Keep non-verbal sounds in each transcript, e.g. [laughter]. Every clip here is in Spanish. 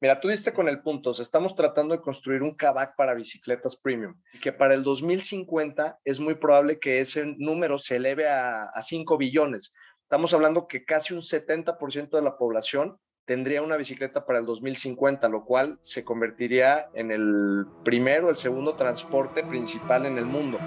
Mira, tú diste con el punto, estamos tratando de construir un cabac para bicicletas premium que para el 2050 es muy probable que ese número se eleve a, a 5 billones. Estamos hablando que casi un 70% de la población tendría una bicicleta para el 2050, lo cual se convertiría en el primero, el segundo transporte principal en el mundo.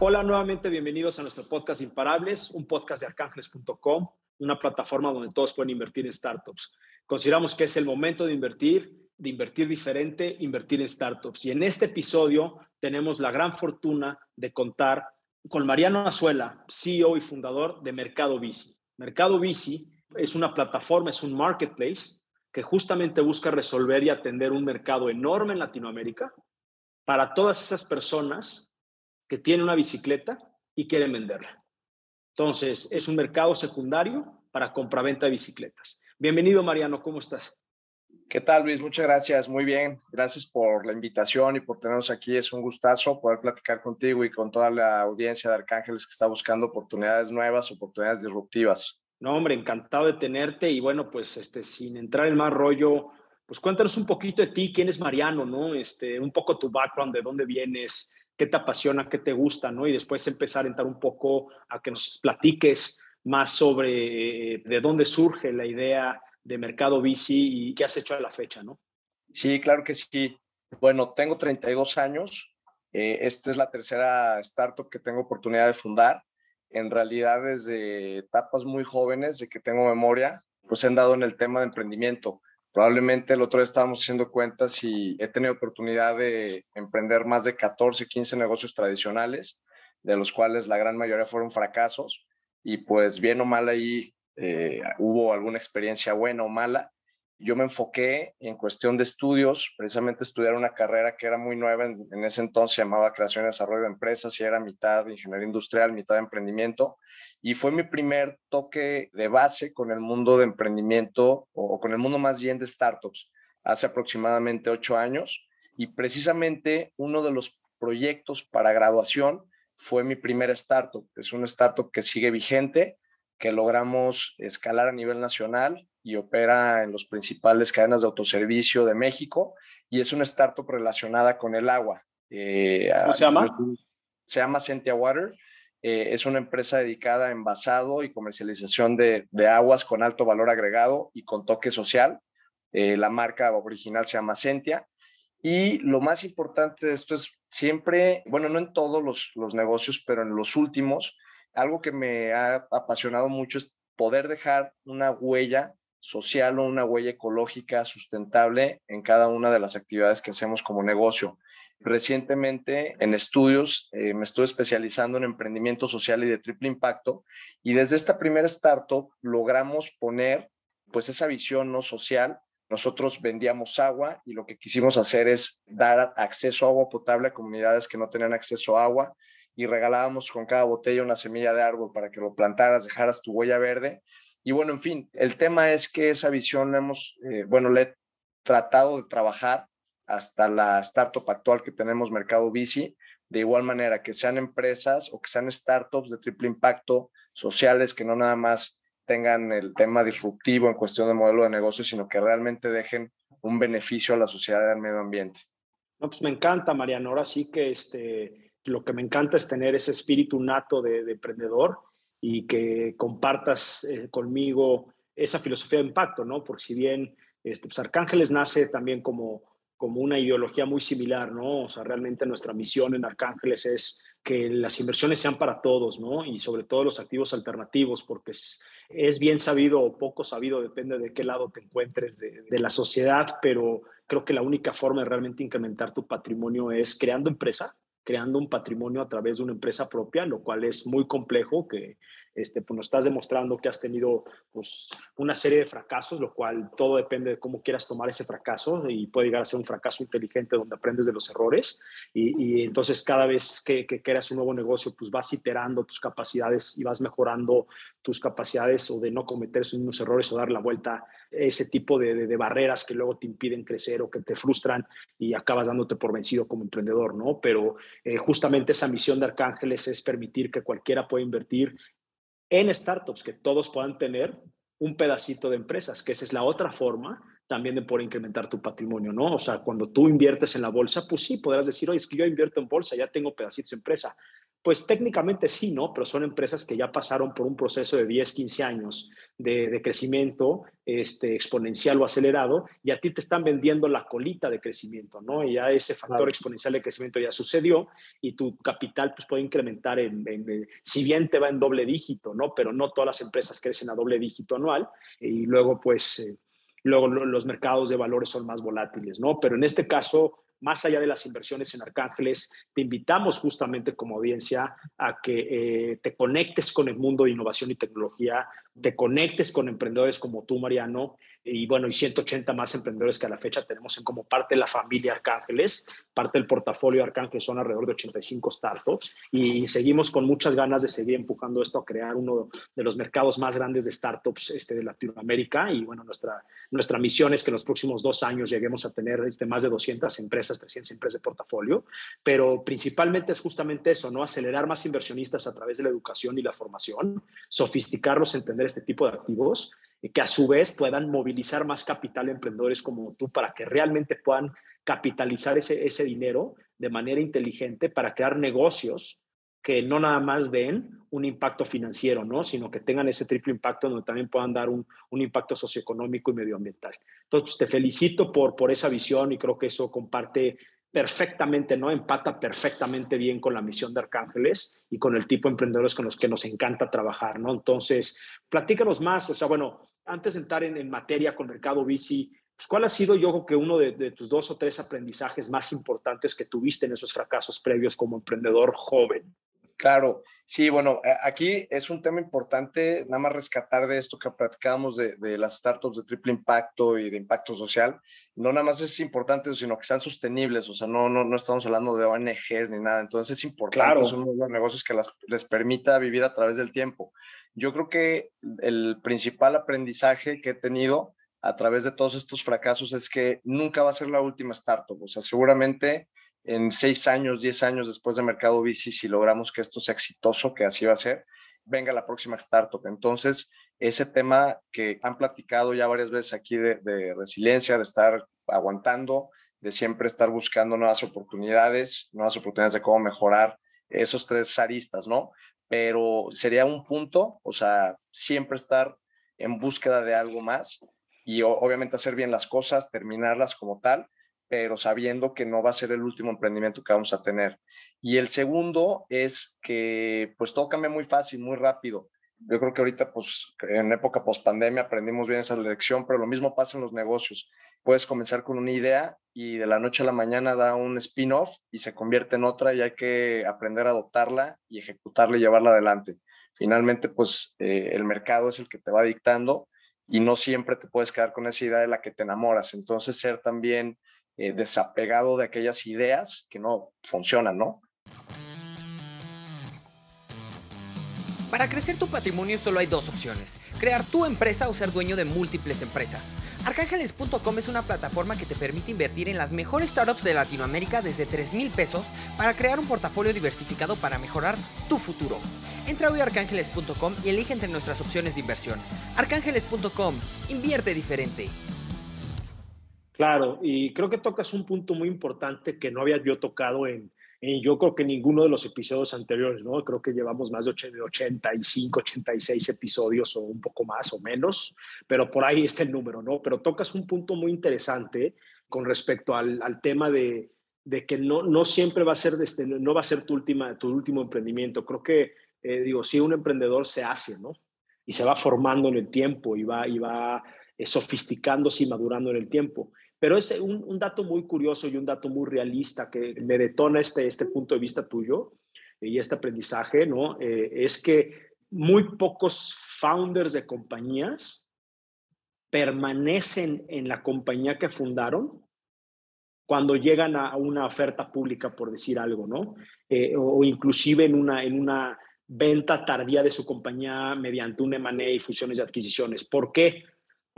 Hola, nuevamente bienvenidos a nuestro podcast Imparables, un podcast de arcángeles.com, una plataforma donde todos pueden invertir en startups. Consideramos que es el momento de invertir, de invertir diferente, invertir en startups. Y en este episodio tenemos la gran fortuna de contar con Mariano Azuela, CEO y fundador de Mercado Bici. Mercado Bici es una plataforma, es un marketplace que justamente busca resolver y atender un mercado enorme en Latinoamérica para todas esas personas que tiene una bicicleta y quieren venderla. Entonces, es un mercado secundario para compraventa de bicicletas. Bienvenido, Mariano, ¿cómo estás? ¿Qué tal, Luis? Muchas gracias. Muy bien. Gracias por la invitación y por tenernos aquí. Es un gustazo poder platicar contigo y con toda la audiencia de Arcángeles que está buscando oportunidades nuevas, oportunidades disruptivas. No, hombre, encantado de tenerte y bueno, pues este, sin entrar en más rollo, pues cuéntanos un poquito de ti, quién es Mariano, ¿no? Este, un poco tu background, de dónde vienes, qué te apasiona, qué te gusta, ¿no? Y después empezar a entrar un poco a que nos platiques más sobre eh, de dónde surge la idea de Mercado Bici y qué has hecho a la fecha, ¿no? Sí, claro que sí. Bueno, tengo 32 años. Eh, esta es la tercera startup que tengo oportunidad de fundar. En realidad, desde etapas muy jóvenes, de que tengo memoria, pues he andado en el tema de emprendimiento. Probablemente el otro día estábamos haciendo cuentas y he tenido oportunidad de emprender más de 14, 15 negocios tradicionales, de los cuales la gran mayoría fueron fracasos. Y pues bien o mal ahí eh, hubo alguna experiencia buena o mala. Yo me enfoqué en cuestión de estudios, precisamente estudiar una carrera que era muy nueva en, en ese entonces, se llamaba Creación y Desarrollo de Empresas y era mitad ingeniería industrial, mitad emprendimiento y fue mi primer toque de base con el mundo de emprendimiento o, con el mundo más bien de startups hace aproximadamente ocho años y precisamente uno de los proyectos para graduación fue mi primera startup. Es una startup que sigue vigente, que logramos escalar a nivel nacional y opera en las principales cadenas de autoservicio de México y es una startup relacionada con el agua. Eh, ¿Cómo se llama? Se llama Sentia Water eh, es una empresa dedicada a envasado y comercialización de, aguas con alto valor agregado y con toque social. Eh, la marca original se llama Sentia. Y lo más importante de esto es siempre, bueno, no en todos los, los negocios, pero en los últimos, algo que me ha apasionado mucho es poder dejar una huella social o una huella ecológica sustentable en cada una de las actividades que hacemos como negocio. Recientemente en estudios eh, me estuve especializando en emprendimiento social y de triple impacto y desde esta primera startup logramos poner pues esa visión no social. Nosotros vendíamos agua y lo que quisimos hacer es dar acceso a agua potable a comunidades que no tenían acceso a agua y regalábamos con cada botella una semilla de árbol para que lo plantaras, dejaras tu huella verde. Y bueno, en fin, el tema es que esa visión hemos, eh, bueno, le he tratado de trabajar hasta la startup actual que tenemos, Mercado Bici, de igual manera que sean empresas o que sean startups de triple impacto sociales que no nada más tengan el tema disruptivo en cuestión de modelo de negocio, sino que realmente dejen un beneficio a la sociedad y al medio ambiente. No, pues me encanta, Mariano. Ahora sí que este, lo que me encanta es tener ese espíritu nato de, emprendedor y que compartas eh, conmigo esa filosofía de impacto, ¿no? Porque si bien este, pues Arcángeles nace también como como una ideología muy similar, ¿no? O sea, realmente nuestra misión en Arcángeles es que las inversiones sean para todos, ¿no? Y sobre todo los activos alternativos, porque es, bien sabido o poco sabido, depende de qué lado te encuentres de, de, la sociedad, pero creo que la única forma de realmente incrementar tu patrimonio es creando empresa, creando un patrimonio a través de una empresa propia, lo cual es muy complejo, que este, pues nos estás demostrando que has tenido pues, una serie de fracasos, lo cual todo depende de cómo quieras tomar ese fracaso y puede llegar a ser un fracaso inteligente donde aprendes de los errores y, entonces cada vez que, que creas un nuevo negocio, pues vas iterando tus capacidades y vas mejorando tus capacidades o de no cometer mismos errores o dar la vuelta ese tipo de, de, barreras que luego te impiden crecer o que te frustran y acabas dándote por vencido como emprendedor, ¿no? Pero eh, justamente esa misión de Arcángeles es permitir que cualquiera pueda invertir en startups, que todos puedan tener un pedacito de empresas, que esa es la otra forma también de poder incrementar tu patrimonio, ¿no? O sea, cuando tú inviertes en la bolsa, pues sí, podrás decir, oye, es que yo invierto en bolsa, ya tengo pedacitos de empresa. Pues técnicamente sí, ¿no? Pero son empresas que ya pasaron por un proceso de 10, 15 años de, crecimiento este, exponencial o acelerado y a ti te están vendiendo la colita de crecimiento, ¿no? Y ya ese factor exponencial de crecimiento ya sucedió y tu capital pues puede incrementar en, si bien te va en doble dígito, ¿no? Pero no todas las empresas crecen a doble dígito anual y luego pues... Eh, luego los mercados de valores son más volátiles, ¿no? Pero en este caso, más allá de las inversiones en Arcángeles, te invitamos justamente como audiencia a que eh, te conectes con el mundo de innovación y tecnología, te conectes con emprendedores como tú, Mariano, y bueno, y 180 más emprendedores que a la fecha tenemos en como parte de la familia Arcángeles, parte del portafolio Arcángeles son alrededor de 85 startups y seguimos con muchas ganas de seguir empujando esto a crear uno de los mercados más grandes de startups este, de Latinoamérica y bueno, nuestra, nuestra misión es que en los próximos dos años lleguemos a tener este, más de 200 empresas, 300 empresas de portafolio, pero principalmente es justamente eso, ¿no? Acelerar más inversionistas a través de la educación y la formación, sofisticarlos, entender este tipo de activos que a su vez puedan movilizar más capital emprendedores como tú para que realmente puedan capitalizar ese, ese dinero de manera inteligente para crear negocios que no nada más den un impacto financiero, ¿no? sino que tengan ese triple impacto donde también puedan dar un, un impacto socioeconómico y medioambiental. Entonces, pues, te felicito por, por esa visión y creo que eso comparte perfectamente, ¿no? Empata perfectamente bien con la misión de Arcángeles y con el tipo de emprendedores con los que nos encanta trabajar, ¿no? Entonces, platícanos más, o sea, bueno, antes de entrar en, materia con Mercado Bici, pues, ¿cuál ha sido, yo creo que uno de, de, tus dos o tres aprendizajes más importantes que tuviste en esos fracasos previos como emprendedor joven? Claro, sí, bueno, aquí es un tema importante, nada más rescatar de esto que platicábamos de, de, las startups de triple impacto y de impacto social. No nada más es importante, sino que sean sostenibles, o sea, no, no, no estamos hablando de ONGs ni nada. Entonces es importante, claro. son los negocios que las, les permita vivir a través del tiempo. Yo creo que el principal aprendizaje que he tenido a través de todos estos fracasos es que nunca va a ser la última startup, o sea, seguramente en seis años, diez años después de Mercado Bici, si logramos que esto sea exitoso, que así va a ser, venga la próxima startup. Entonces, ese tema que han platicado ya varias veces aquí de, resiliencia, de estar aguantando, de siempre estar buscando nuevas oportunidades, nuevas oportunidades de cómo mejorar esos tres aristas, ¿no? Pero sería un punto, o sea, siempre estar en búsqueda de algo más y obviamente hacer bien las cosas, terminarlas como tal, pero sabiendo que no va a ser el último emprendimiento que vamos a tener. Y el segundo es que pues todo cambia muy fácil, muy rápido. Yo creo que ahorita pues en época post pandemia aprendimos bien esa lección, pero lo mismo pasa en los negocios. Puedes comenzar con una idea y de la noche a la mañana da un spin-off y se convierte en otra y hay que aprender a adoptarla y ejecutarla y llevarla adelante. Finalmente pues eh, el mercado es el que te va dictando y no siempre te puedes quedar con esa idea de la que te enamoras. Entonces ser también eh, desapegado de aquellas ideas que no funcionan, ¿no? Para crecer tu patrimonio solo hay dos opciones, crear tu empresa o ser dueño de múltiples empresas. Arcángeles.com es una plataforma que te permite invertir en las mejores startups de Latinoamérica desde 3 mil pesos para crear un portafolio diversificado para mejorar tu futuro. Entra hoy a arcángeles.com y elige entre nuestras opciones de inversión. Arcángeles.com, invierte diferente. Claro, y creo que tocas un punto muy importante que no había yo tocado en, yo creo que ninguno de los episodios anteriores, ¿no? Creo que llevamos más de 85, 86 episodios o un poco más o menos, pero por ahí está el número, ¿no? Pero tocas un punto muy interesante con respecto al, tema de, que no, no siempre va a ser, este, no va a ser tu, última, tu último emprendimiento. Creo que, eh, digo, sí, un emprendedor se hace, ¿no? Y se va formando en el tiempo y va, y va eh, sofisticándose y madurando en el tiempo. Pero es un, dato muy curioso y un dato muy realista que me detona este, este punto de vista tuyo y este aprendizaje, ¿no? Eh, es que muy pocos founders de compañías permanecen en la compañía que fundaron cuando llegan a una oferta pública, por decir algo, ¿no? Eh, o, inclusive en una, en una venta tardía de su compañía mediante un M&A y fusiones y adquisiciones. ¿Por qué?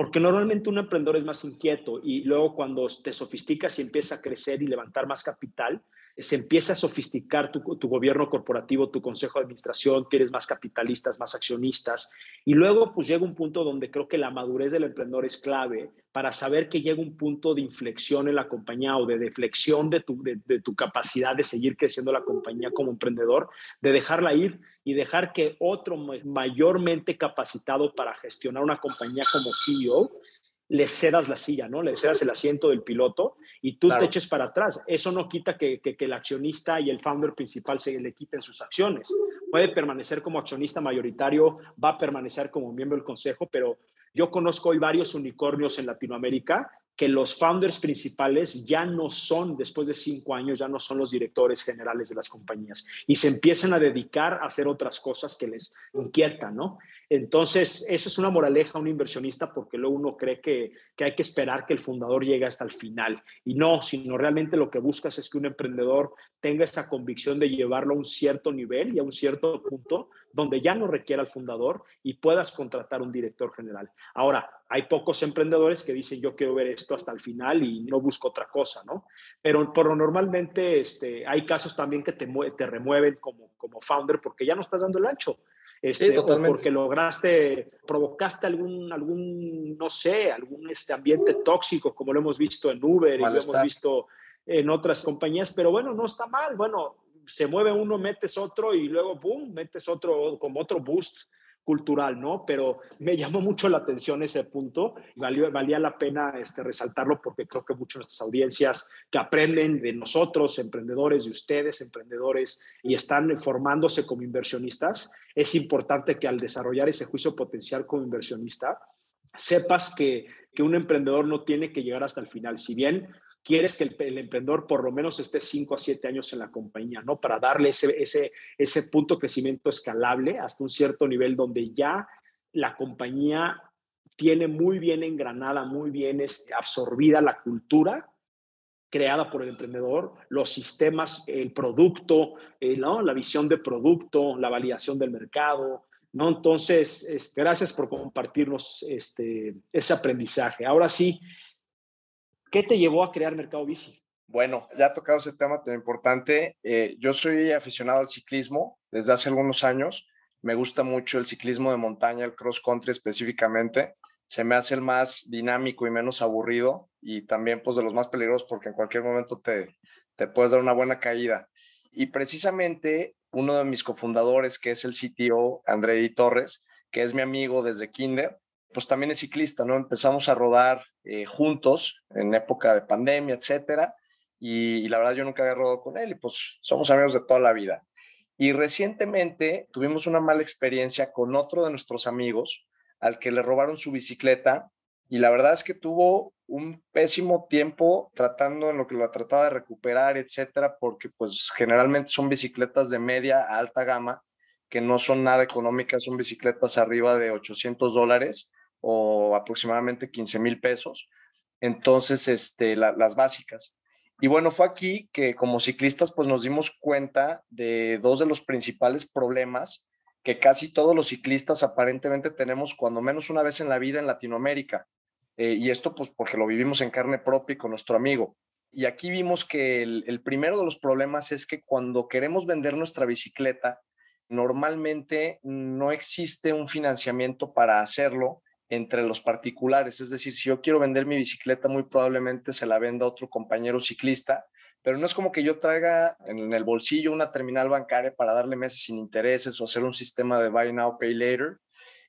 Porque normalmente un emprendedor es más inquieto y luego cuando te sofisticas y empieza a crecer y levantar más capital, se empieza a sofisticar tu, gobierno corporativo, tu consejo de administración, tienes más capitalistas, más accionistas, y luego pues llega un punto donde creo que la madurez del emprendedor es clave para saber que llega un punto de inflexión en la compañía o de deflexión de tu capacidad de seguir creciendo la compañía como emprendedor, de dejarla ir y dejar que otro mayormente capacitado para gestionar una compañía como CEO le cedas la silla, ¿no? Le cedas el asiento del piloto y tú te eches para atrás. Eso no quita que, que, el accionista y el founder principal se le quiten sus acciones. Puede permanecer como accionista mayoritario, va a permanecer como miembro del consejo, pero yo conozco hoy varios unicornios en Latinoamérica que los founders principales ya no son, después de cinco años, ya no son los directores generales de las compañías y se empiezan a dedicar a hacer otras cosas que les inquietan, ¿no? Entonces, eso es una moraleja a un inversionista porque luego uno cree que, que, hay que esperar que el fundador llegue hasta el final. Y no, sino realmente lo que buscas es que un emprendedor tenga esa convicción de llevarlo a un cierto nivel y a un cierto punto donde ya no requiera al fundador y puedas contratar un director general. Ahora, hay pocos emprendedores que dicen yo quiero ver esto hasta el final y no busco otra cosa, ¿no? Pero por lo normalmente este, hay casos también que te, te remueven como, como founder porque ya no estás dando el ancho este, o porque lograste, provocaste algún, algún, no sé, algún este ambiente tóxico, como lo hemos visto en Uber y lo hemos visto en otras compañías, pero bueno, no está mal, bueno, se mueve uno, metes otro y luego, boom, metes otro, como otro boost cultural, ¿no? Pero me llamó mucho la atención ese punto y valía la pena este, resaltarlo porque creo que muchas de nuestras audiencias que aprenden de nosotros, emprendedores, de ustedes, emprendedores, y están formándose como inversionistas, es importante que al desarrollar ese juicio potencial como inversionista, sepas que, que un emprendedor no tiene que llegar hasta el final. Si bien quieres que el, emprendedor por lo menos esté 5 a 7 años en la compañía, ¿no? Para darle ese, ese, ese punto de crecimiento escalable hasta un cierto nivel donde ya la compañía tiene muy bien engranada, muy bien este, absorbida la cultura creada por el emprendedor, los sistemas, el producto, eh, ¿no? la visión de producto, la validación del mercado, ¿no? Entonces, este, gracias por compartirnos este, ese aprendizaje. Ahora sí, ¿Qué te llevó a crear Mercado Bici? Bueno, ya ha tocado ese tema tan importante. Eh, yo soy aficionado al ciclismo desde hace algunos años. Me gusta mucho el ciclismo de montaña, el cross country específicamente. Se me hace el más dinámico y menos aburrido y también pues de los más peligrosos porque en cualquier momento te, te puedes dar una buena caída. Y precisamente uno de mis cofundadores, que es el CTO, Andrei Torres, que es mi amigo desde kinder, pues también es ciclista, ¿no? Empezamos a rodar eh, juntos en época de pandemia, etcétera, y, la verdad yo nunca había rodado con él y pues somos amigos de toda la vida. Y recientemente tuvimos una mala experiencia con otro de nuestros amigos al que le robaron su bicicleta y la verdad es que tuvo un pésimo tiempo tratando en lo que lo trataba de recuperar, etcétera, porque pues generalmente son bicicletas de media a alta gama que no son nada económicas, son bicicletas arriba de 800 dólares o aproximadamente 15 mil pesos. Entonces, este, las básicas. Y bueno, fue aquí que como ciclistas pues nos dimos cuenta de dos de los principales problemas que casi todos los ciclistas aparentemente tenemos cuando menos una vez en la vida en Latinoamérica. Eh, y esto pues porque lo vivimos en carne propia y con nuestro amigo. Y aquí vimos que el, el primero de los problemas es que cuando queremos vender nuestra bicicleta, normalmente no existe un financiamiento para hacerlo entre los particulares. Es decir, si yo quiero vender mi bicicleta, muy probablemente se la venda a otro compañero ciclista, pero no es como que yo traiga en el bolsillo una terminal bancaria para darle meses sin intereses o hacer un sistema de buy now, pay later.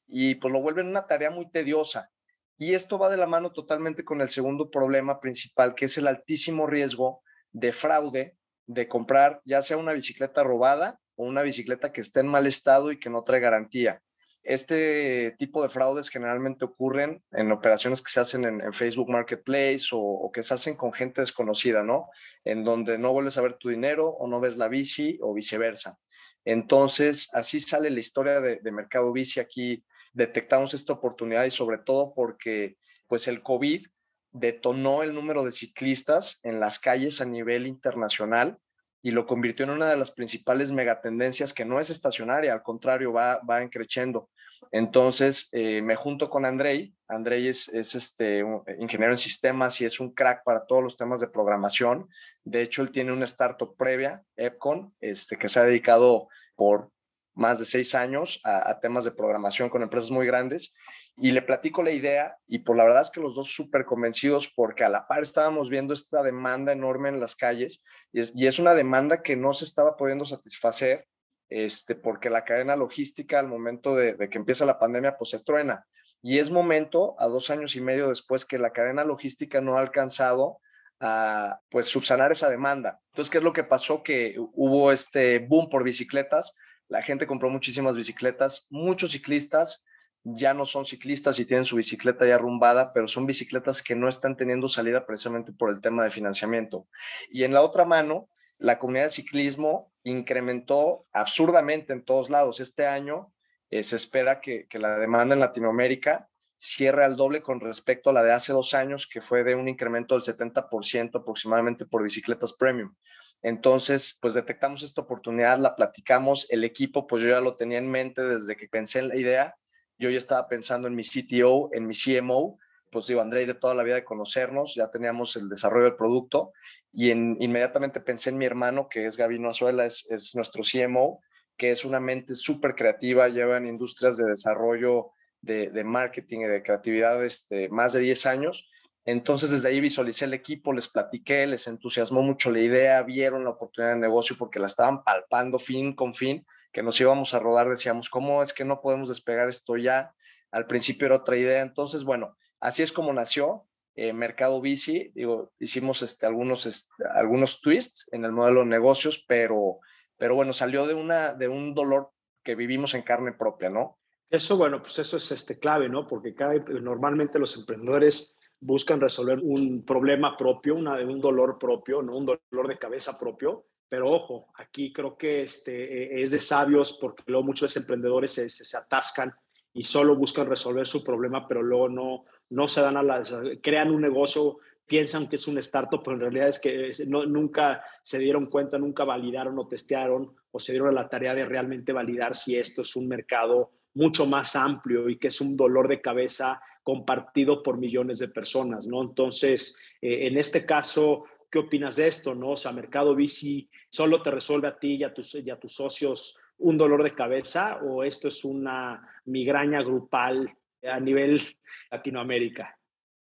Y pues lo vuelven una tarea muy tediosa. Y esto va de la mano totalmente con el segundo problema principal, que es el altísimo riesgo de fraude, de comprar ya sea una bicicleta robada o una bicicleta que esté en mal estado y que no trae garantía. Este tipo de fraudes generalmente ocurren en operaciones que se hacen en, Facebook Marketplace o, que se hacen con gente desconocida, ¿no? En donde no vuelves a ver tu dinero o no ves la bici o viceversa. Entonces, así sale la historia de, Mercado Bici. Aquí detectamos esta oportunidad y sobre todo porque pues el COVID detonó el número de ciclistas en las calles a nivel internacional y lo convirtió en una de las principales megatendencias que no es estacionaria, al contrario, va, va creciendo. Entonces eh, me junto con Andrei. Andrei es, es este, un ingeniero en sistemas y es un crack para todos los temas de programación. De hecho, él tiene una startup previa, Epcon, este, que se ha dedicado por más de seis años a, temas de programación con empresas muy grandes y le platico la idea y por la verdad es que los dos súper convencidos porque a la par estábamos viendo esta demanda enorme en las calles y es, y es una demanda que no se estaba pudiendo satisfacer este, porque la cadena logística al momento de, que empieza la pandemia pues se truena y es momento a dos años y medio después que la cadena logística no ha alcanzado a pues subsanar esa demanda. Entonces, ¿qué es lo que pasó? Que hubo este boom por bicicletas, la gente compró muchísimas bicicletas, muchos ciclistas ya no son ciclistas y tienen su bicicleta ya arrumbada, pero son bicicletas que no están teniendo salida precisamente por el tema de financiamiento. Y en la otra mano, la comunidad de ciclismo incrementó absurdamente en todos lados. Este año eh, se espera que, que la demanda en Latinoamérica cierre al doble con respecto a la de hace dos años, que fue de un incremento del 70% aproximadamente por bicicletas premium. Entonces, pues detectamos esta oportunidad, la platicamos, el equipo, pues yo ya lo tenía en mente desde que pensé en la idea, yo ya estaba pensando en mi CTO, en mi CMO, pues digo, André de toda la vida de conocernos, ya teníamos el desarrollo del producto y en, inmediatamente pensé en mi hermano, que es Gabino Azuela, es, es nuestro CMO, que es una mente súper creativa, lleva en industrias de desarrollo, de, de marketing y de creatividad este, más de 10 años entonces desde ahí visualicé el equipo, les platiqué, les entusiasmó mucho la idea, vieron la oportunidad de negocio porque la estaban palpando fin con fin, que nos íbamos a rodar, decíamos, ¿cómo es que no podemos despegar esto ya? Al principio era otra idea, entonces bueno, así es como nació eh, Mercado Bici, digo, hicimos este, algunos, este, algunos twists en el modelo de negocios, pero, pero bueno, salió de, una, de un dolor que vivimos en carne propia, ¿no? Eso, bueno, pues eso es este, clave, ¿no? Porque normalmente los emprendedores buscan resolver un problema propio, una, un dolor propio, ¿no? un dolor de cabeza propio. Pero ojo, aquí creo que este, e, es de sabios porque luego muchos emprendedores se, se, atascan y solo buscan resolver su problema, pero luego no, no se dan a la... crean un negocio, piensan que es un startup, pero en realidad es que no, nunca se dieron cuenta, nunca validaron o testearon o se dieron a la tarea de realmente validar si esto es un mercado mucho más amplio y que es un dolor de cabeza compartido por millones de personas, ¿no? Entonces, eh, en este caso, ¿qué opinas de esto, no? O sea, Mercado Bici solo te resuelve a ti y a tus, y a tus socios un dolor de cabeza o esto es una migraña grupal a nivel Latinoamérica?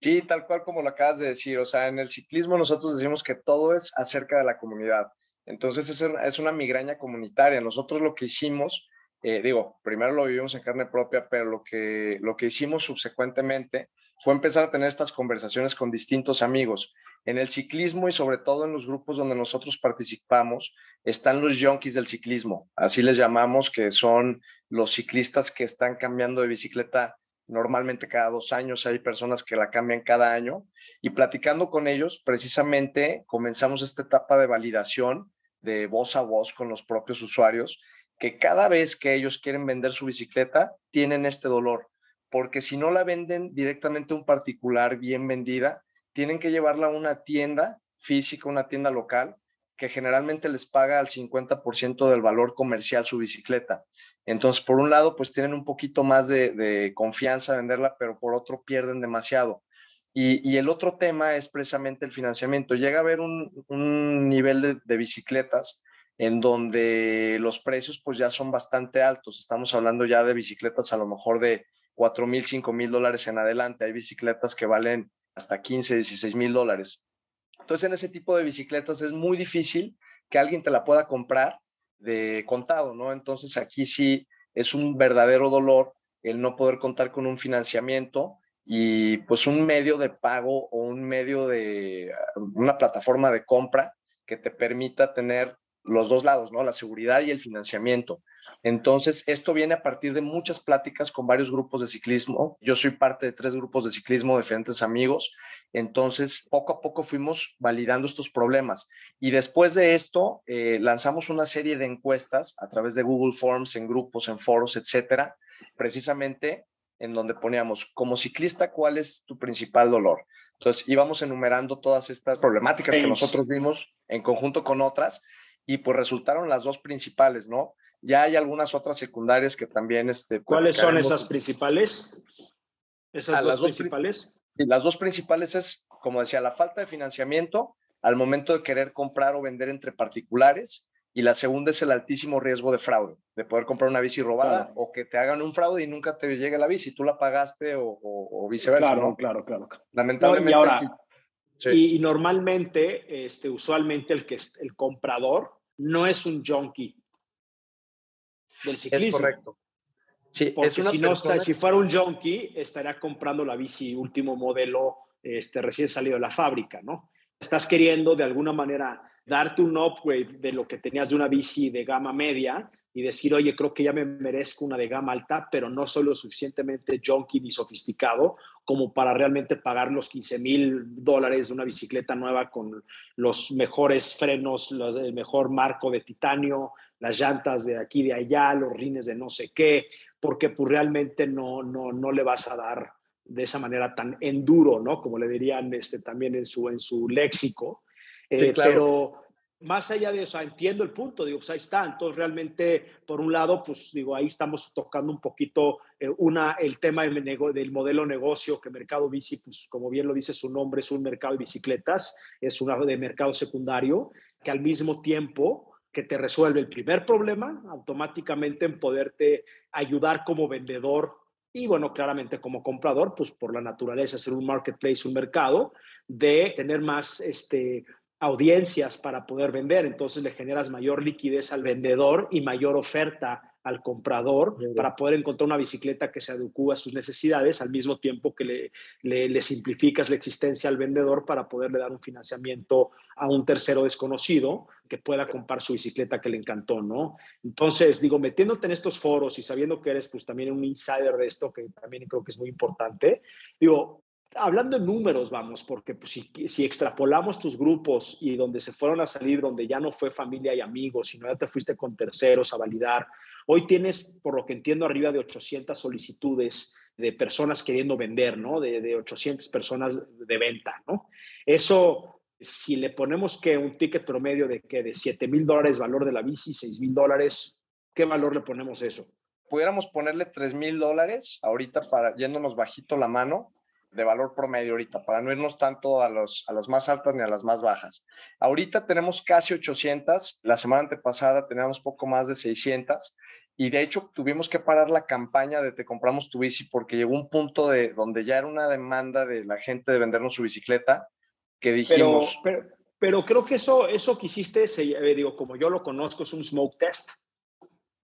Sí, tal cual como lo acabas de decir. O sea, en el ciclismo nosotros decimos que todo es acerca de la comunidad. Entonces es una migraña comunitaria. Nosotros lo que hicimos eh, digo, primero lo vivimos en carne propia, pero lo que, lo que hicimos subsecuentemente fue empezar a tener estas conversaciones con distintos amigos. En el ciclismo y sobre todo en los grupos donde nosotros participamos, están los junkies del ciclismo, así les llamamos, que son los ciclistas que están cambiando de bicicleta normalmente cada dos años, hay personas que la cambian cada año, y platicando con ellos, precisamente comenzamos esta etapa de validación de voz a voz con los propios usuarios que cada vez que ellos quieren vender su bicicleta, tienen este dolor, porque si no la venden directamente a un particular bien vendida, tienen que llevarla a una tienda física, una tienda local, que generalmente les paga al 50% del valor comercial su bicicleta. Entonces, por un lado, pues tienen un poquito más de, confianza a venderla, pero por otro pierden demasiado. Y, el otro tema es precisamente el financiamiento. Llega a haber un, nivel de bicicletas en donde los precios pues ya son bastante altos. Estamos hablando ya de bicicletas a lo mejor de 4 mil, 5 mil dólares en adelante. Hay bicicletas que valen hasta 15, 16 mil dólares. Entonces en ese tipo de bicicletas es muy difícil que alguien te la pueda comprar de contado, ¿no? Entonces aquí sí es un verdadero dolor el no poder contar con un financiamiento y pues un medio de pago o un medio de una plataforma de compra que te permita tener los dos lados, ¿no? La seguridad y el financiamiento. Entonces, esto viene a partir de muchas pláticas con varios grupos de ciclismo. Yo soy parte de tres grupos de ciclismo, diferentes amigos. Entonces, poco a poco fuimos validando estos problemas. Y después de esto, eh, lanzamos una serie de encuestas a través de Google Forms, en grupos, en foros, etcétera, precisamente en donde poníamos, como ciclista, ¿cuál es tu principal dolor? Entonces, íbamos enumerando todas estas problemáticas que nosotros vimos en conjunto con otras y pues resultaron las dos principales, ¿no? Ya hay algunas otras secundarias que también... Este, ¿Cuáles son esas principales? ¿Esas dos, principales? las dos principales es, como decía, la falta de financiamiento al momento de querer comprar o vender entre particulares y la segunda es el altísimo riesgo de fraude, de poder comprar una bici robada o que te hagan un fraude y nunca te llegue la bici, tú la pagaste o, viceversa. Claro, ¿no? claro, claro. Lamentablemente. y, ahora, y, normalmente, este, usualmente el, que, el comprador no es un junkie del ciclismo. Es correcto. Sí, Porque si, no está, si fuera un junkie, estaría comprando la bici último modelo este, recién salido de la fábrica, ¿no? Estás queriendo de alguna manera darte un upgrade de lo que tenías de una bici de gama media y decir, oye, creo que ya me merezco una de gama alta, pero no soy lo suficientemente junkie ni sofisticado como para realmente pagar los 15 mil dólares de una bicicleta nueva con los mejores frenos, el mejor marco de titanio, las llantas de aquí de allá, los rines de no sé qué, porque pues realmente no, no, no le vas a dar de esa manera tan enduro, ¿no? Como le dirían este, también en su, en su léxico. Eh, pero más allá de eso, entiendo el punto, digo, pues ahí está. Entonces, realmente, por un lado, pues digo, ahí estamos tocando un poquito eh, una, el tema del, del, modelo negocio, que Mercado Bici, pues como bien lo dice su nombre, es un mercado de bicicletas, es un de mercado secundario, que al mismo tiempo que te resuelve el primer problema, automáticamente en poderte ayudar como vendedor y bueno, claramente como comprador, pues por la naturaleza, ser un marketplace, un mercado, de tener más este, audiencias para poder vender. Entonces le generas mayor liquidez al vendedor y mayor oferta al comprador para poder encontrar una bicicleta que se adecue a sus necesidades al mismo tiempo que le, le, simplificas la existencia al vendedor para poderle dar un financiamiento a un tercero desconocido que pueda comprar su bicicleta que le encantó, ¿no? Entonces, digo, metiéndote en estos foros y sabiendo que eres pues también un insider de esto, que también creo que es muy importante, digo, hablando en números, vamos, porque pues, si, si, extrapolamos tus grupos y donde se fueron a salir, donde ya no fue familia y amigos, sino ya te fuiste con terceros a validar, hoy tienes, por lo que entiendo, arriba de 800 solicitudes de personas queriendo vender, ¿no? De, de 800 personas de venta, ¿no? Eso, si le ponemos que un ticket promedio de que de 7 mil dólares valor de la bici, 6 mil dólares, ¿qué valor le ponemos eso? Pudiéramos ponerle 3 mil dólares ahorita para yéndonos bajito la mano de valor promedio ahorita, para no irnos tanto a, los, a las más altas ni a las más bajas. Ahorita tenemos casi 800, la semana antepasada teníamos poco más de 600 y de hecho tuvimos que parar la campaña de te compramos tu bici porque llegó un punto de donde ya era una demanda de la gente de vendernos su bicicleta que dijimos... Pero, pero, creo que eso, eso que hiciste, se, eh, digo, como yo lo conozco, es un smoke test.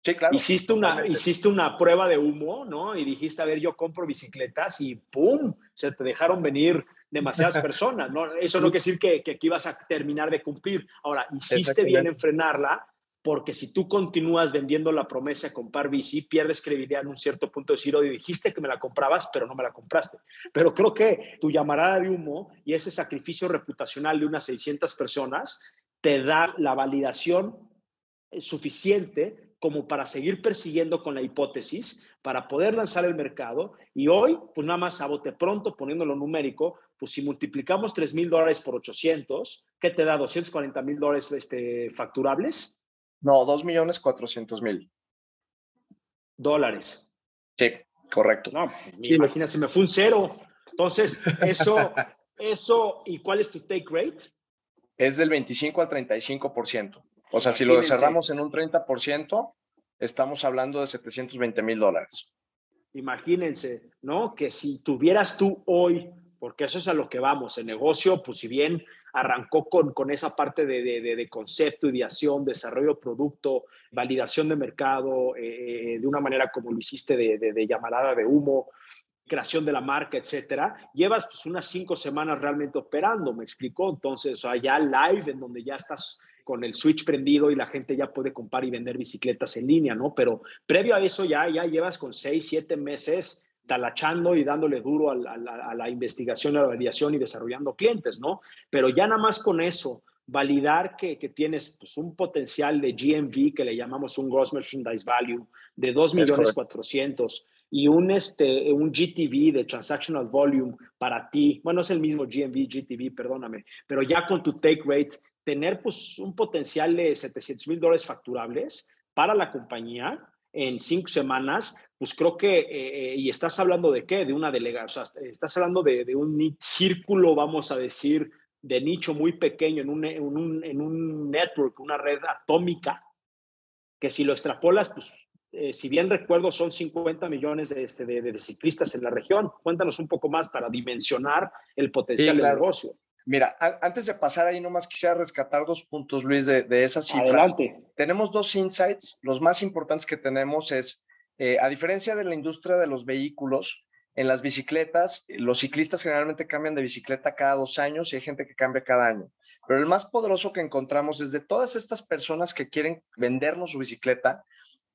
Sí, claro. Hiciste una, hiciste una prueba de humo, ¿no? Y dijiste, a ver, yo compro bicicletas y ¡pum! Se te dejaron venir demasiadas [laughs] personas, ¿no? Eso no quiere decir que, que aquí vas a terminar de cumplir. Ahora, hiciste bien en frenarla, porque si tú continúas vendiendo la promesa de comprar bici, pierdes credibilidad en un cierto punto de decir, oye, dijiste que me la comprabas, pero no me la compraste. Pero creo que tu llamarada de humo y ese sacrificio reputacional de unas 600 personas te da la validación suficiente como para seguir persiguiendo con la hipótesis, para poder lanzar el mercado. Y hoy, pues nada más a bote pronto, poniéndolo numérico, pues si multiplicamos 3 mil dólares por 800, ¿qué te da? ¿240 mil dólares este, facturables? No, 2 millones 400 mil. Dólares. Sí, correcto. No, pues, imagínate, me fue un cero. Entonces, eso, [laughs] eso, ¿y cuál es tu take rate? Es del 25 al 35%. O sea, si lo cerramos en un 30%, estamos hablando de 720 mil dólares. Imagínense, ¿no? Que si tuvieras tú hoy, porque eso es a lo que vamos, el negocio, pues si bien arrancó con, con esa parte de, de, de, concepto, ideación, desarrollo de producto, validación de mercado, eh, de una manera como lo hiciste de, llamarada de humo, creación de la marca, etcétera, llevas pues unas cinco semanas realmente operando, me explicó, entonces, o sea, ya live, en donde ya estás con el switch prendido y la gente ya puede comprar y vender bicicletas en línea, ¿no? Pero previo a eso ya, ya llevas con seis, siete meses talachando y dándole duro a la, investigación, a la validación y desarrollando clientes, ¿no? Pero ya nada más con eso, validar que, que tienes pues, un potencial de GMV, que le llamamos un Gross Merchandise Value, de 2 millones 400 y un, este, un GTV de Transactional Volume para ti, bueno, es el mismo GMV, GTV, perdóname, pero ya con tu take rate tener pues, un potencial de 700 mil dólares facturables para la compañía en cinco semanas, pues creo que, eh, y estás hablando de qué, de una delegación, o sea, estás hablando de, de, un círculo, vamos a decir, de nicho muy pequeño, en un, en un, en un network, una red atómica, que si lo extrapolas, pues eh, si bien recuerdo, son 50 millones este, de, de, ciclistas en la región. Cuéntanos un poco más para dimensionar el potencial del negocio. Mira, antes de pasar ahí, nomás quisiera rescatar dos puntos, Luis, de, de esas cifras. Adelante. Tenemos dos insights. Los más importantes que tenemos es, eh, a diferencia de la industria de los vehículos, en las bicicletas, los ciclistas generalmente cambian de bicicleta cada dos años y hay gente que cambia cada año. Pero el más poderoso que encontramos es de todas estas personas que quieren vendernos su bicicleta,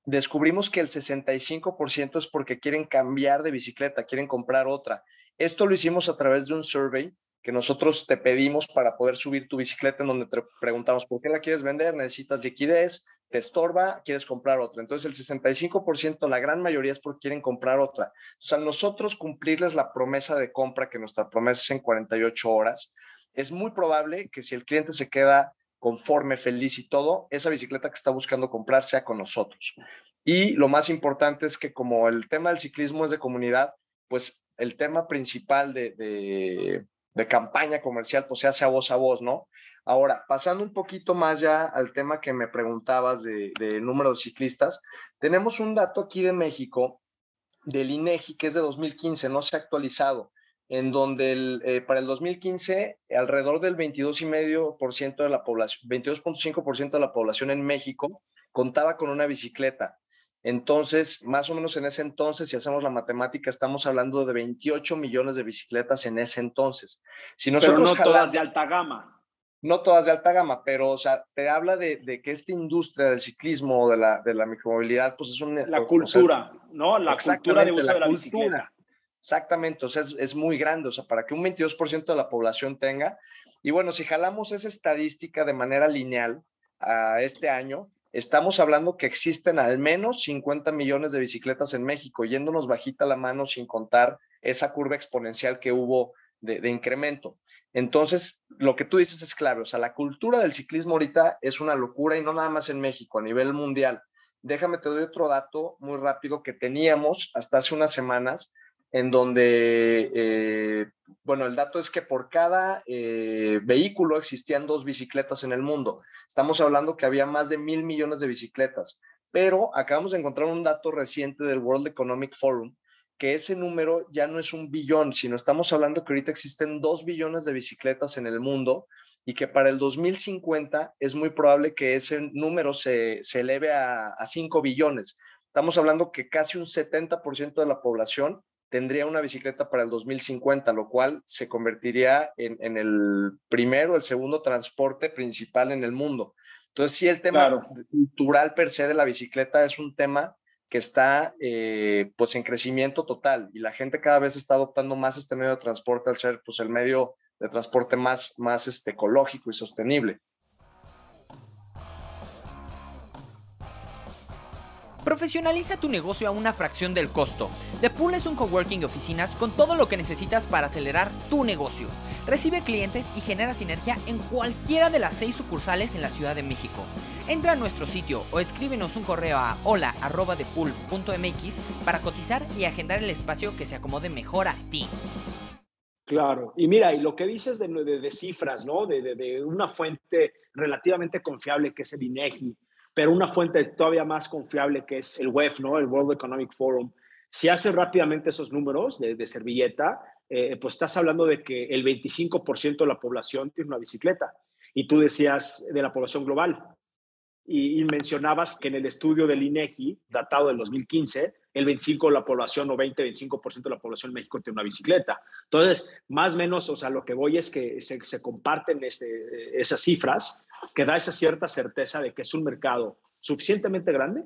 descubrimos que el 65% es porque quieren cambiar de bicicleta, quieren comprar otra. Esto lo hicimos a través de un survey que nosotros te pedimos para poder subir tu bicicleta, en donde te preguntamos, ¿por qué la quieres vender? ¿Necesitas liquidez? ¿Te estorba? ¿Quieres comprar otra? Entonces, el 65%, la gran mayoría es porque quieren comprar otra. O sea, nosotros cumplirles la promesa de compra, que nuestra promesa es en 48 horas, es muy probable que si el cliente se queda conforme, feliz y todo, esa bicicleta que está buscando comprar sea con nosotros. Y lo más importante es que como el tema del ciclismo es de comunidad, pues el tema principal de, de, de campaña comercial pues se hace a voz a voz, ¿no? Ahora, pasando un poquito más ya al tema que me preguntabas del de número de ciclistas, tenemos un dato aquí de México del INEGI que es de 2015, no se ha actualizado en donde el, eh, para el 2015 alrededor del 22,5% de la población, 22.5% de la población en México contaba con una bicicleta. Entonces, más o menos en ese entonces, si hacemos la matemática, estamos hablando de 28 millones de bicicletas en ese entonces. Si nosotros pero no todas de alta gama. No todas de alta gama, pero o sea, te habla de, de que esta industria del ciclismo o de la, de la micromovilidad, pues es un... La cultura, ¿no? La cultura de uso de la bicicleta Exactamente, o sea, es, muy grande, o sea, para que un 22% de la población tenga. Y bueno, si jalamos esa estadística de manera lineal a este año, estamos hablando que existen al menos 50 millones de bicicletas en México, yéndonos bajita la mano sin contar esa curva exponencial que hubo de, incremento. Entonces, lo que tú dices es clave, o sea, la cultura del ciclismo ahorita es una locura y no nada más en México, a nivel mundial. Déjame, te doy otro dato muy rápido que teníamos hasta hace unas semanas en donde, eh, bueno, el dato es que por cada eh, vehículo existían dos bicicletas en el mundo. Estamos hablando que había más de mil millones de bicicletas, pero acabamos de encontrar un dato reciente del World Economic Forum que ese número ya no es un billón, sino estamos hablando que ahorita existen dos billones de bicicletas en el mundo y que para el 2050 es muy probable que ese número se, se eleve a, a 5 billones. Estamos hablando que casi un 70% de la población tendría una bicicleta para el 2050, lo cual se convertiría en, el primero, el segundo transporte principal en el mundo. Entonces, sí, el tema cultural per se de la bicicleta es un tema que está eh, pues en crecimiento total y la gente cada vez está adoptando más este medio de transporte al ser pues el medio de transporte más, más este, ecológico y sostenible. Profesionaliza tu negocio a una fracción del costo. The Pool es un coworking de oficinas con todo lo que necesitas para acelerar tu negocio. Recibe clientes y genera sinergia en cualquiera de las seis sucursales en la Ciudad de México. Entra a nuestro sitio o escríbenos un correo a hola.depool.mx para cotizar y agendar el espacio que se acomode mejor a ti. Claro, y mira, y lo que dices de, cifras, ¿no? De, de, una fuente relativamente confiable que es el INEGI, pero una fuente todavía más confiable que es el WEF, ¿no? El World Economic Forum. Si haces rápidamente esos números de, servilleta, eh, pues estás hablando de que el 25% de la población tiene una bicicleta. Y tú decías de la población global. Y, mencionabas que en el estudio del INEGI, datado del 2015, el 25% de la población o 20-25% de la población en México tiene una bicicleta. Entonces, más o menos, o sea, lo que voy es que se, comparten este, esas cifras que da esa cierta certeza de que es un mercado suficientemente grande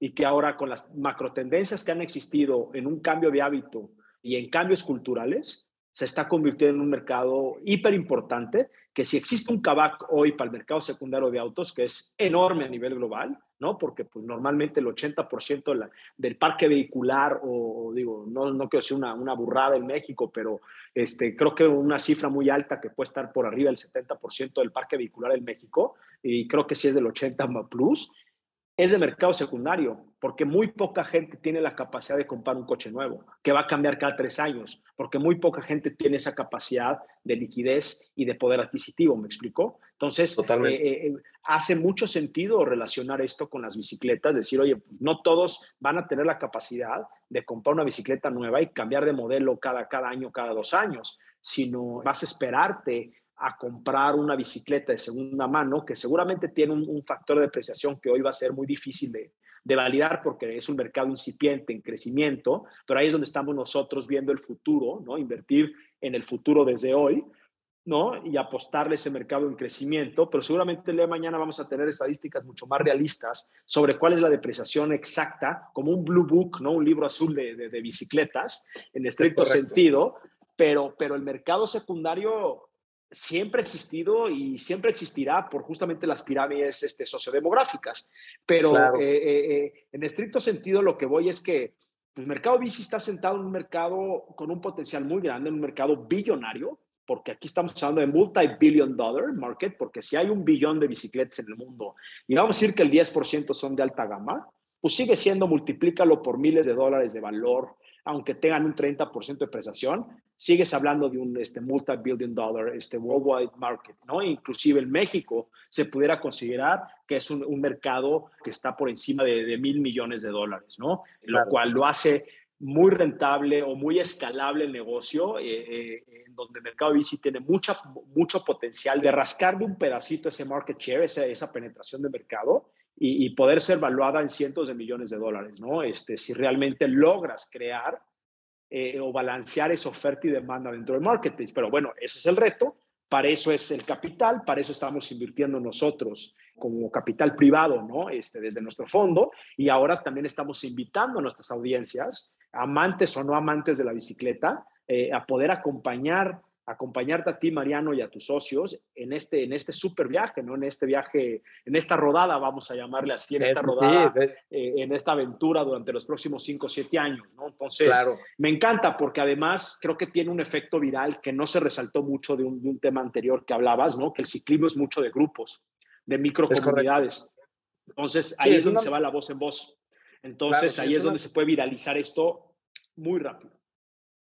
y que ahora con las macro tendencias que han existido en un cambio de hábito y en cambios culturales, se está convirtiendo en un mercado hiper importante, que si existe un CABAC hoy para el mercado secundario de autos, que es enorme a nivel global, ¿no? Porque pues, normalmente el 80% del parque vehicular, o, digo, no, no quiero decir una, una, burrada en México, pero este, creo que una cifra muy alta que puede estar por arriba del 70% del parque vehicular en México, y creo que sí es del 80 plus, es de mercado secundario, porque muy poca gente tiene la capacidad de comprar un coche nuevo, que va a cambiar cada tres años, porque muy poca gente tiene esa capacidad de liquidez y de poder adquisitivo, ¿me explicó? Entonces, eh, eh, eh, hace mucho sentido relacionar esto con las bicicletas, decir, oye, pues no todos van a tener la capacidad de comprar una bicicleta nueva y cambiar de modelo cada, cada año, cada dos años, sino vas a esperarte a comprar una bicicleta de segunda mano que seguramente tiene un, factor de depreciación que hoy va a ser muy difícil de, validar porque es un mercado incipiente en crecimiento, pero ahí es donde estamos nosotros viendo el futuro, ¿no? Invertir en el futuro desde hoy, ¿no? Y apostarle ese mercado en crecimiento, pero seguramente el día de mañana vamos a tener estadísticas mucho más realistas sobre cuál es la depreciación exacta, como un blue book, ¿no? Un libro azul de, de bicicletas, en estricto sentido, pero, pero el mercado secundario siempre ha existido y siempre existirá por justamente las pirámides este, sociodemográficas. Pero eh, eh, eh, en estricto sentido lo que voy es que el mercado bici está sentado en un mercado con un potencial muy grande, en un mercado billonario, porque aquí estamos hablando de multi-billion dollar market, porque si hay un billón de bicicletas en el mundo y vamos a decir que el 10% son de alta gama, pues sigue siendo, multiplícalo por miles de dólares de valor, aunque tengan un 30% de prestación, sigues hablando de un este, multi-billion dollar este, worldwide market, ¿no? Inclusive en México se pudiera considerar que es un, mercado que está por encima de, mil millones de dólares, ¿no? Lo cual lo hace muy rentable o muy escalable el negocio, eh, eh, en donde el mercado bici tiene mucha, mucho potencial de rascarle un pedacito ese market share, esa, esa penetración de mercado y, poder ser valuada en cientos de millones de dólares, ¿no? Este, si realmente logras crear eh, o balancear esa oferta y demanda dentro del marketplace. Pero bueno, ese es el reto. Para eso es el capital, para eso estamos invirtiendo nosotros como capital privado, ¿no? Este, desde nuestro fondo. Y ahora también estamos invitando a nuestras audiencias, amantes o no amantes de la bicicleta, eh, a poder acompañar acompañarte a ti, Mariano, y a tus socios en este, en este super viaje, ¿no? En este viaje, en esta rodada, vamos a llamarle así, en esta rodada, eh, en esta aventura durante los próximos 5 o 7 años, ¿no? Entonces, me encanta porque además creo que tiene un efecto viral que no se resaltó mucho de un, de un tema anterior que hablabas, ¿no? Que el ciclismo es mucho de grupos, de microcomunidades. Entonces, ahí es, donde se va la voz en voz. Entonces, ahí es, donde se puede viralizar esto muy rápido.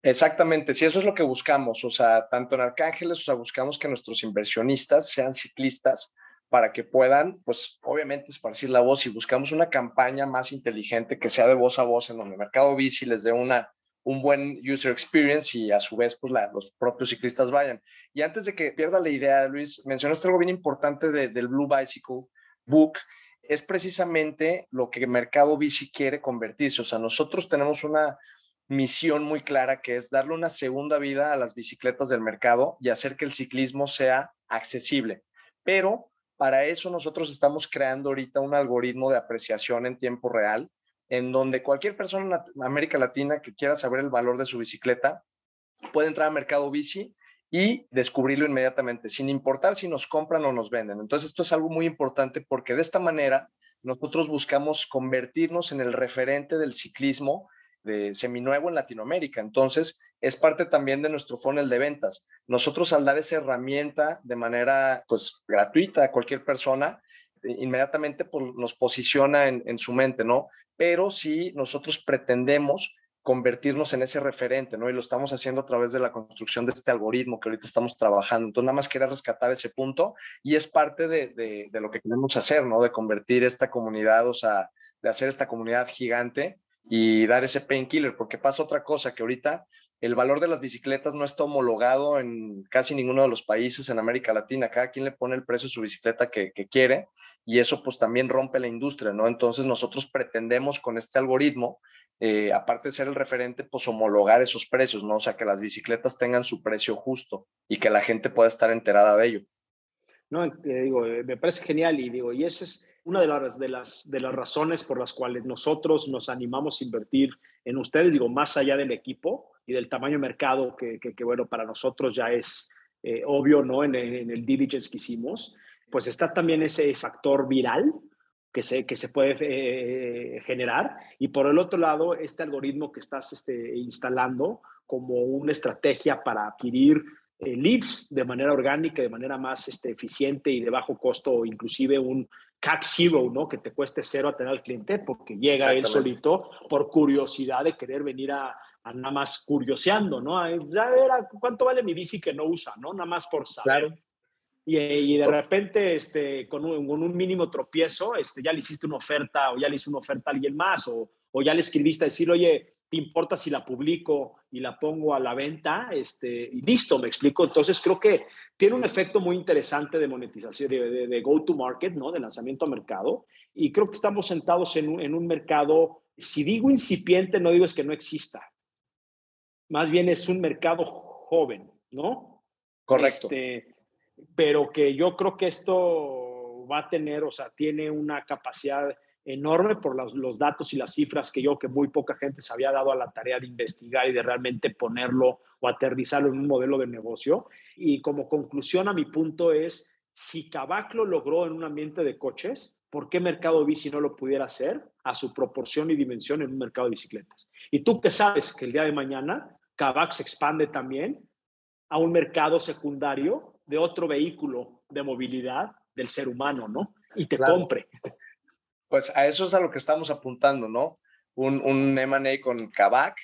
Exactamente, si eso es lo que buscamos, o sea, tanto en Arcángeles, o sea, buscamos que nuestros inversionistas sean ciclistas para que puedan, pues obviamente esparcir la voz y buscamos una campaña más inteligente que sea de voz a voz en donde el mercado bici les dé una, un buen user experience y a su vez pues los propios ciclistas vayan. Y antes de que pierda la idea, Luis, mencionaste algo bien importante del Blue Bicycle Book, es precisamente lo que mercado bici quiere convertirse. O sea, nosotros tenemos una, misión muy clara que es darle una segunda vida a las bicicletas del mercado y hacer que el ciclismo sea accesible. Pero para eso nosotros estamos creando ahorita un algoritmo de apreciación en tiempo real, en donde cualquier persona en América Latina que quiera saber el valor de su bicicleta puede entrar a Mercado Bici y descubrirlo inmediatamente, sin importar si nos compran o nos venden. Entonces, esto es algo muy importante porque de esta manera nosotros buscamos convertirnos en el referente del ciclismo de seminuevo en Latinoamérica. Entonces, es parte también de nuestro funnel de ventas. Nosotros al dar esa herramienta de manera pues gratuita a cualquier persona, eh, inmediatamente pues, nos posiciona en, su mente, ¿no? Pero si nosotros pretendemos convertirnos en ese referente, ¿no? Y lo estamos haciendo a través de la construcción de este algoritmo que ahorita estamos trabajando. Entonces, nada más quería rescatar ese punto y es parte de, de lo que queremos hacer, ¿no? De convertir esta comunidad, o sea, de hacer esta comunidad gigante y dar ese painkiller, porque pasa otra cosa, que ahorita el valor de las bicicletas no está homologado en casi ninguno de los países en América Latina. Cada quien le pone el precio de su bicicleta que, quiere y eso pues también rompe la industria, ¿no? Entonces nosotros pretendemos con este algoritmo, eh, aparte de ser el referente, pues homologar esos precios, ¿no? O sea, que las bicicletas tengan su precio justo y que la gente pueda estar enterada de ello. No, digo, eh, me parece genial y digo, y eso es una de las, de, las, de las razones por las cuales nosotros nos animamos a invertir en ustedes, digo, más allá del equipo y del tamaño de mercado, que, que, bueno, para nosotros ya es eh, obvio, ¿no? En, en, el diligence que hicimos, pues está también ese factor viral que se, que se puede eh, generar. Y por el otro lado, este algoritmo que estás este, instalando como una estrategia para adquirir eh, leads de manera orgánica, de manera más este, eficiente y de bajo costo, inclusive un CAC zero, ¿no? Que te cueste cero a tener al cliente porque llega él solito por curiosidad de querer venir a, nada más curioseando, ¿no? A ver, ¿cuánto vale mi bici que no usa, ¿no? Nada más por saber. Y, de repente, este, con un, con, un, mínimo tropiezo, este, ya le hiciste una oferta o ya le hice una oferta a alguien más o, o ya le escribiste a decir, oye, ¿te importa si la publico y la pongo a la venta? Este, y listo, me explico. Entonces creo que tiene un efecto muy interesante de monetización, de, de, go to market, ¿no? De lanzamiento a mercado. Y creo que estamos sentados en un, en un mercado, si digo incipiente, no digo es que no exista. Más bien es un mercado joven, ¿no? Correcto. Este, pero que yo creo que esto va a tener, o sea, tiene una capacidad enorme por los, los, datos y las cifras que yo, que muy poca gente se había dado a la tarea de investigar y de realmente ponerlo o aterrizarlo en un modelo de negocio. Y como conclusión a mi punto es, si Kavak lo logró en un ambiente de coches, ¿por qué Mercado Bici no lo pudiera hacer a su proporción y dimensión en un mercado de bicicletas? Y tú que sabes que el día de mañana Kavak se expande también a un mercado secundario de otro vehículo de movilidad del ser humano, ¿no? Y te compre. Pues a eso es a lo que estamos apuntando, ¿no? Un, un M&A con Kavak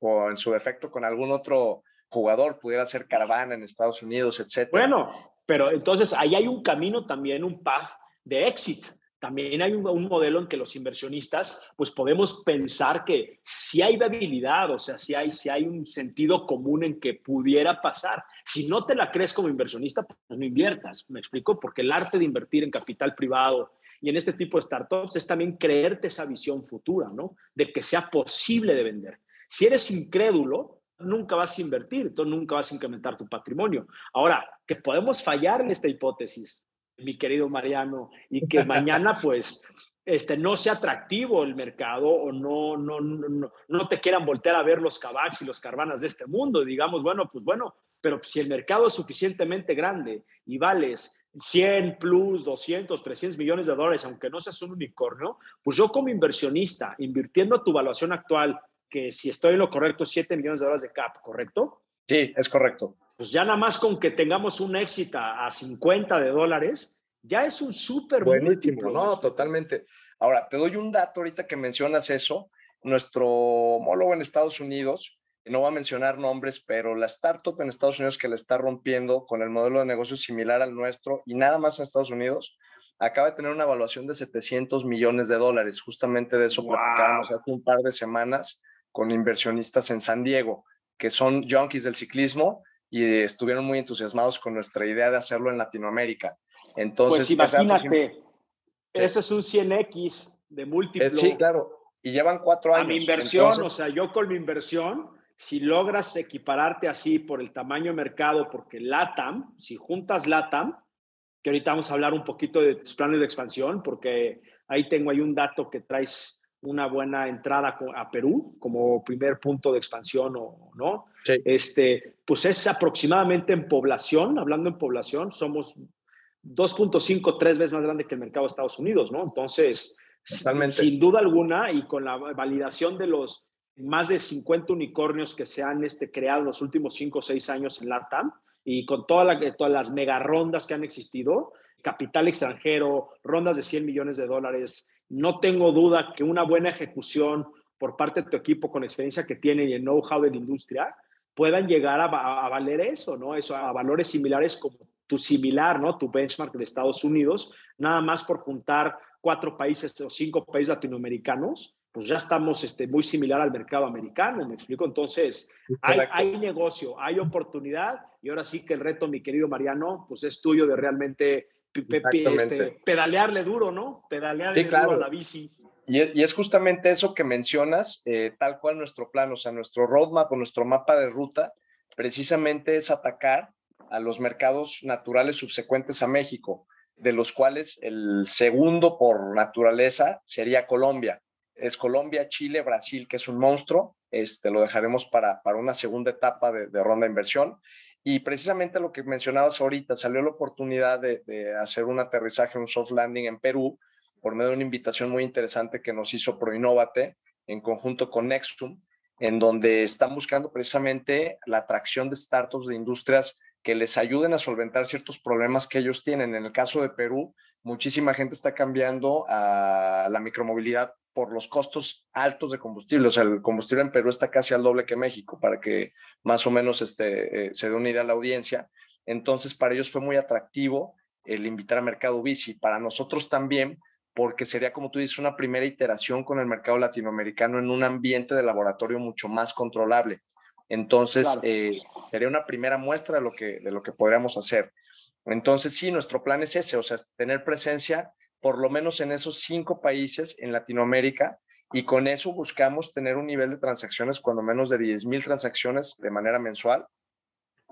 o en su defecto con algún otro jugador, pudiera ser Caravana en Estados Unidos, etc. Bueno, pero entonces ahí hay un camino también, un path de éxito. También hay un, modelo en que los inversionistas, pues podemos pensar que si hay viabilidad, o sea, si hay, si hay un sentido común en que pudiera pasar. Si no te la crees como inversionista, pues no inviertas. Me explico, porque el arte de invertir en capital privado y en este tipo de startups es también creerte esa visión futura, ¿no? De que sea posible de vender. Si eres incrédulo, nunca vas a invertir, entonces nunca vas a incrementar tu patrimonio. Ahora, que podemos fallar en esta hipótesis, mi querido Mariano, y que [laughs] mañana pues este, no sea atractivo el mercado o no, no, no, no te quieran voltear a ver los cabacs y los carvanas de este mundo. digamos, bueno, pues bueno, pero si el mercado es suficientemente grande y vales 100 plus, 200, 300 millones de dólares, aunque no seas un unicornio, pues yo como inversionista, invirtiendo tu valuación actual, que si estoy en lo correcto, 7 millones de dólares de cap, ¿correcto? Sí, es correcto pues ya nada más con que tengamos un éxito a 50 de dólares, ya es un súper buenísimo. No, totalmente. Ahora, te doy un dato ahorita que mencionas eso. Nuestro homólogo en Estados Unidos, no va a mencionar nombres, pero la startup en Estados Unidos que le está rompiendo con el modelo de negocio similar al nuestro y nada más en Estados Unidos, acaba de tener una evaluación de 700 millones de dólares. Justamente de eso platicábamos hace un par de semanas con inversionistas en San Diego, que son junkies del ciclismo y estuvieron muy entusiasmados con nuestra idea de hacerlo en Latinoamérica. Entonces, pues imagínate, eso es un 100x de múltiplo. sí, claro. Y llevan cuatro años. A mi inversión, o sea, yo con mi inversión, si logras equipararte así por el tamaño de mercado, porque LATAM, si juntas LATAM, que ahorita vamos a hablar un poquito de tus planes de expansión, porque ahí tengo ahí un dato que traes una buena entrada a Perú como primer punto de expansión o no. Este, pues es aproximadamente en población, hablando en población, somos 2.5, tres veces más grande que el mercado de Estados Unidos, ¿no? Entonces, sin duda alguna y con la validación de los más de 50 unicornios que se han este, creado en los últimos 5 o 6 años en LATAM y con toda la, todas las mega rondas que han existido, capital extranjero, rondas de 100 millones de dólares, no tengo duda que una buena ejecución por parte de tu equipo con experiencia que tiene y el know-how de la industria puedan llegar a, valer eso, ¿no? Eso, a valores similares como tu similar, ¿no? Tu benchmark de Estados Unidos, nada más por juntar cuatro países o cinco países latinoamericanos, pues ya estamos este, muy similar al mercado americano, ¿me explico? Entonces, hay, hay, negocio, hay oportunidad y ahora sí que el reto, mi querido Mariano, pues es tuyo de realmente este, pedalearle duro, ¿no? Pedalearle duro a la bici. Y, es justamente eso que mencionas, eh, tal cual nuestro plan, o sea, nuestro roadmap o nuestro mapa de ruta, precisamente es atacar a los mercados naturales subsecuentes a México, de los cuales el segundo por naturaleza sería Colombia. Es Colombia, Chile, Brasil, que es un monstruo. Este, lo dejaremos para, para una segunda etapa de, de ronda de inversión. Y precisamente lo que mencionabas ahorita, salió la oportunidad de, hacer un aterrizaje, un soft landing en Perú, por medio de una invitación muy interesante que nos hizo ProInnovate en conjunto con Nexum, en donde están buscando precisamente la atracción de startups de industrias que les ayuden a solventar ciertos problemas que ellos tienen. En el caso de Perú, muchísima gente está cambiando a la micromovilidad por los costos altos de combustible. O sea, el combustible en Perú está casi al doble que México, para que más o menos este, eh, se dé una idea a la audiencia. Entonces, para ellos fue muy atractivo el invitar a Mercado Bici. Para nosotros también, porque sería, como tú dices, una primera iteración con el mercado latinoamericano en un ambiente de laboratorio mucho más controlable. Entonces, eh, sería una primera muestra de lo, que, de lo que podríamos hacer. Entonces, sí, nuestro plan es ese, o sea, tener presencia por lo menos en esos cinco países en Latinoamérica y con eso buscamos tener un nivel de transacciones, cuando menos de 10 mil transacciones de manera mensual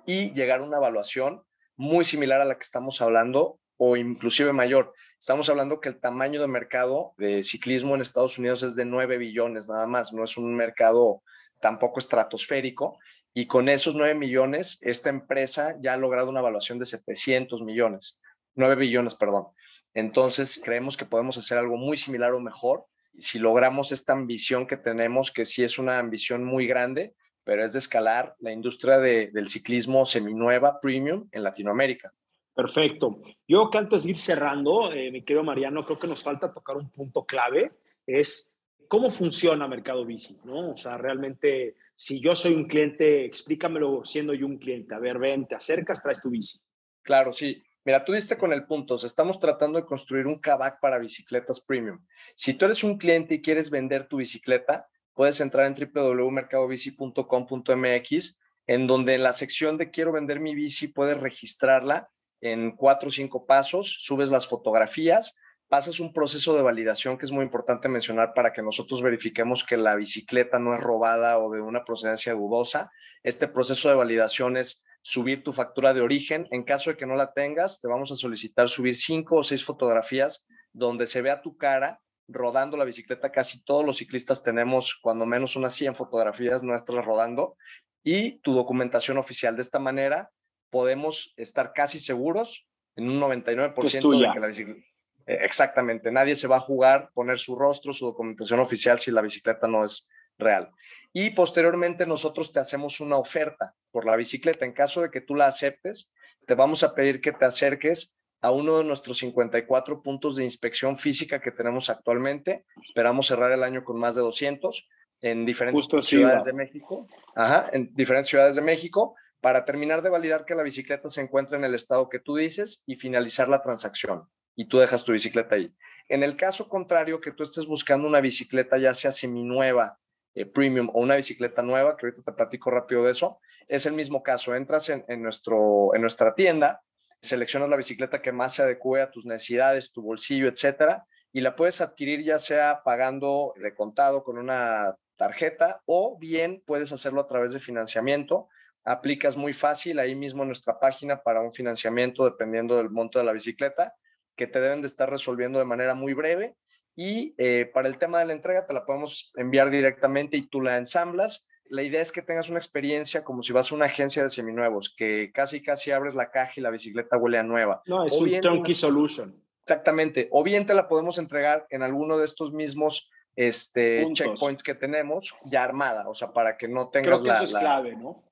y llegar a una evaluación muy similar a la que estamos hablando o inclusive mayor. Estamos hablando que el tamaño de mercado de ciclismo en Estados Unidos es de 9 billones nada más, no es un mercado tampoco estratosférico. Y con esos 9 millones, esta empresa ya ha logrado una evaluación de 700 millones, 9 billones, perdón. Entonces, creemos que podemos hacer algo muy similar o mejor si logramos esta ambición que tenemos, que sí es una ambición muy grande, pero es de escalar la industria del ciclismo seminueva, premium, en Latinoamérica. Perfecto. Yo que antes de ir cerrando, eh, mi querido Mariano, creo que nos falta tocar un punto clave, es cómo funciona Mercado Bici, ¿no? O sea, realmente, si yo soy un cliente, explícamelo siendo yo un cliente. A ver, ven, te acercas, traes tu bici. Claro, sí. Mira, tú diste con el punto, estamos tratando de construir un cabac para bicicletas premium. Si tú eres un cliente y quieres vender tu bicicleta, puedes entrar en www.mercadobici.com.mx, en donde en la sección de quiero vender mi bici puedes registrarla en cuatro o cinco pasos, subes las fotografías, pasas un proceso de validación que es muy importante mencionar para que nosotros verifiquemos que la bicicleta no es robada o de una procedencia dudosa. Este proceso de validación es subir tu factura de origen. En caso de que no la tengas, te vamos a solicitar subir cinco o seis fotografías donde se vea tu cara rodando la bicicleta. Casi todos los ciclistas tenemos cuando menos unas 100 fotografías nuestras rodando y tu documentación oficial. De esta manera podemos estar casi seguros en un 99% de que la bicicleta... Eh, exactamente, nadie se va a jugar poner su rostro, su documentación oficial si la bicicleta no es real y posteriormente nosotros te hacemos una oferta por la bicicleta. En caso de que tú la aceptes, te vamos a pedir que te acerques a uno de nuestros 54 puntos de inspección física que tenemos actualmente. Esperamos cerrar el año con más de 200 en diferentes ciudades de México. Ajá, en diferentes ciudades de México para terminar de validar que la bicicleta se encuentra en el estado que tú dices y finalizar la transacción. Y tú dejas tu bicicleta ahí. En el caso contrario, que tú estés buscando una bicicleta ya sea seminueva eh, premium o una bicicleta nueva, que ahorita te platico rápido de eso, es el mismo caso. Entras en, nuestro, en nuestra tienda, seleccionas la bicicleta que más se adecue a tus necesidades, tu bolsillo, etcétera, y la puedes adquirir ya sea pagando de contado con una tarjeta o bien puedes hacerlo a través de financiamiento. Aplicas muy fácil ahí mismo en nuestra página para un financiamiento dependiendo del monto de la bicicleta que te deben de estar resolviendo de manera muy breve y eh, para el tema de la entrega te la podemos enviar directamente y tú la ensamblas. La idea es que tengas una experiencia como si vas a una agencia de seminuevos, que casi casi abres la caja y la bicicleta huele a nueva. No, es un turnkey solution. Exactamente. O bien te la podemos entregar en alguno de estos mismos este, checkpoints que tenemos ya armada, o sea, para que no tengas Creo que eso es clave, ¿no?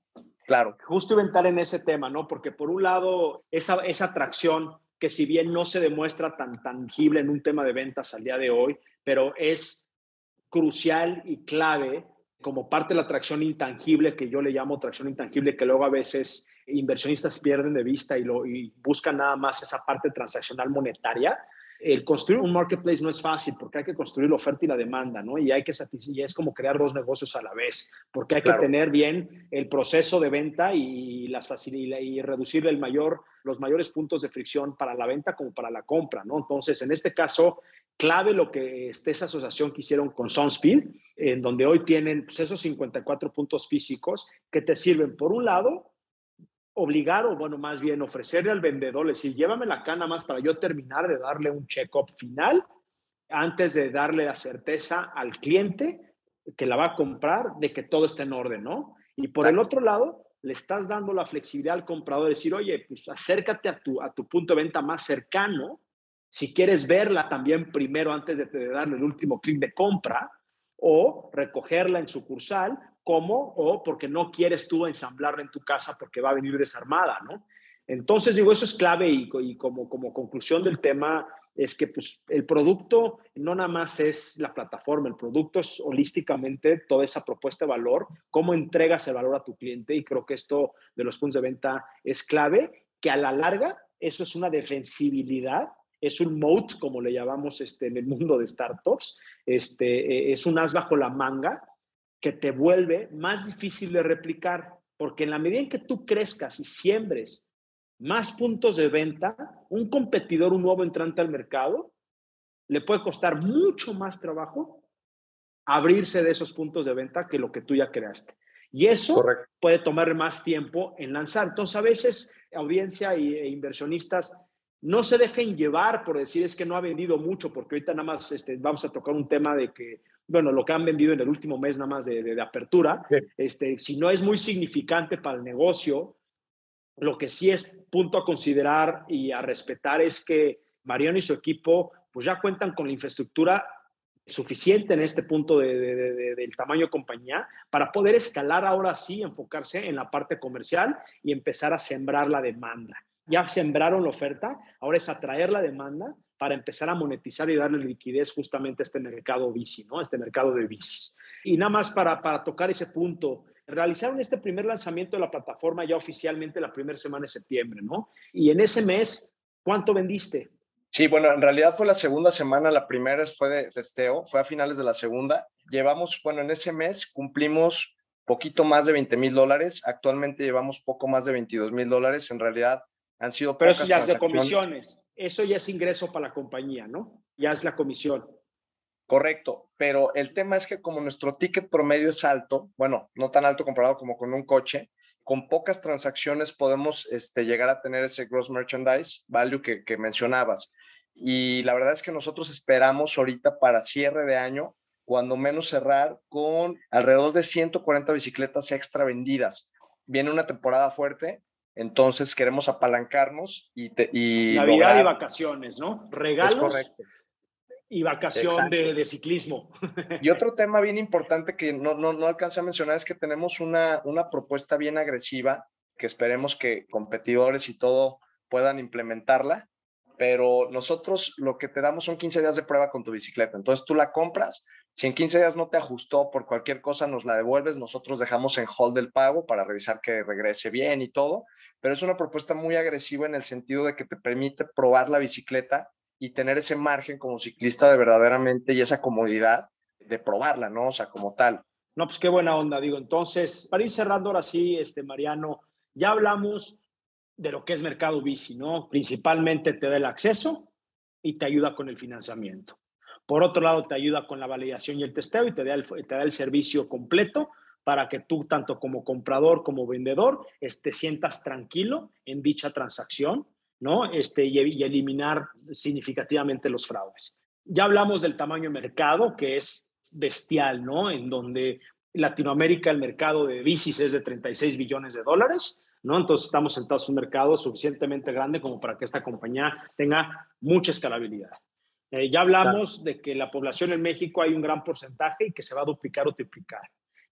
Claro. Justo inventar en ese tema, ¿no? Porque por un lado, esa, esa atracción que si bien no se demuestra tan tangible en un tema de ventas al día de hoy, pero es crucial y clave como parte de la atracción intangible, que yo le llamo atracción intangible, que luego a veces inversionistas pierden de vista y, lo, y buscan nada más esa parte transaccional monetaria, el construir un marketplace no es fácil porque hay que construir la oferta y la demanda, ¿no? Y hay que y es como crear dos negocios a la vez, porque hay que tener bien el proceso de venta y las y reducir el mayor los mayores puntos de fricción para la venta como para la compra, ¿no? Entonces, en este caso, clave lo que este, esa asociación que hicieron con Sunspeed, en donde hoy tienen pues, esos 54 puntos físicos que te sirven, por un lado, obligar o, bueno, más bien ofrecerle al vendedor, decir, llévame la cana más para yo terminar de darle un check-up final antes de darle la certeza al cliente que la va a comprar de que todo está en orden, ¿no? Y por el otro lado, le estás dando la flexibilidad al comprador de decir, oye, pues acércate a tu, a tu punto de venta más cercano, si quieres verla también primero antes de, de darle el último clic de compra, o recogerla en sucursal cómo o porque no quieres tú ensamblarla en tu casa porque va a venir desarmada, ¿no? Entonces, digo, eso es clave y, como, conclusión del tema es que pues, el producto no nada más es la plataforma, el producto es holísticamente toda esa propuesta de valor, cómo entregas el valor a tu cliente y creo que esto de los puntos de venta es clave, que a la larga eso es una defensibilidad es un moat, como le llamamos este, en el mundo de startups, este, eh, es un as bajo la manga que te vuelve más difícil de replicar, porque en la medida en que tú crezcas y siembres más puntos de venta, un competidor, un nuevo entrante al mercado, le puede costar mucho más trabajo abrirse de esos puntos de venta que lo que tú ya creaste. Y eso puede tomar más tiempo en lanzar. Entonces, a veces, audiencia e inversionistas no se dejen llevar por decir es que no ha vendido mucho, porque ahorita nada más este, vamos a tocar un tema de que, bueno, lo que han vendido en el último mes nada más de, apertura, este, si no es muy significante para el negocio, lo que sí es punto a considerar y a respetar es que Mariano y su equipo pues ya cuentan con la infraestructura suficiente en este punto del tamaño de compañía para poder escalar ahora sí, enfocarse en la parte comercial y empezar a sembrar la demanda ya sembraron la oferta, ahora es atraer la demanda para empezar a monetizar y darle liquidez justamente a este mercado bici, ¿no? Este mercado de bicis. Y nada más para, para tocar ese punto, realizaron este primer lanzamiento de la plataforma ya oficialmente la primera semana de septiembre, ¿no? Y en ese mes, ¿cuánto vendiste? Sí, bueno, en realidad fue la segunda semana, la primera fue de festeo, fue a finales de la segunda. Llevamos, bueno, en ese mes cumplimos poquito más de 20 mil dólares, actualmente llevamos poco más de 22 mil dólares, en realidad han sido Pero eso ya es de comisiones. Eso ya es ingreso para la compañía, ¿no? Ya es la comisión. Correcto, pero el tema es que como nuestro ticket promedio es alto, bueno, no tan alto comparado como con un coche, con pocas transacciones podemos este, llegar a tener ese gross merchandise value que, que mencionabas. Y la verdad es que nosotros esperamos ahorita para cierre de año, cuando menos cerrar con alrededor de 140 bicicletas extra vendidas. Viene una temporada fuerte entonces queremos apalancarnos y... y Navidad y vacaciones, ¿no? Regalos y vacación de, ciclismo. Y [laughs] otro tema bien importante que no, no, no alcancé a mencionar es que tenemos una, una propuesta bien agresiva que esperemos que competidores y todo puedan implementarla, pero nosotros lo que te damos son 15 días de prueba con tu bicicleta. Entonces tú la compras, si en 15 días no te ajustó por cualquier cosa, nos la devuelves, nosotros dejamos en hold el pago para revisar que regrese bien y todo, pero es una propuesta muy agresiva en el sentido de que te permite probar la bicicleta y tener ese margen como ciclista de verdaderamente y esa comodidad de probarla, ¿no? O sea, como tal. No, pues qué buena onda, digo. Entonces, para ir cerrando ahora sí, este, Mariano, ya hablamos de lo que es mercado bici, ¿no? Principalmente te da el acceso y te ayuda con el financiamiento. Por otro lado, te ayuda con la validación y el testeo y te da el, te da el servicio completo para que tú, tanto como comprador como vendedor, te sientas tranquilo en dicha transacción, ¿no? Este, y, y eliminar significativamente los fraudes. Ya hablamos del tamaño de mercado, que es bestial, ¿no? En donde Latinoamérica el mercado de bicis es de 36 billones de dólares, ¿no? Entonces estamos sentados en un mercado suficientemente grande como para que esta compañía tenga mucha escalabilidad. Eh, ya hablamos de que la población en México hay un gran porcentaje y que se va a duplicar o triplicar.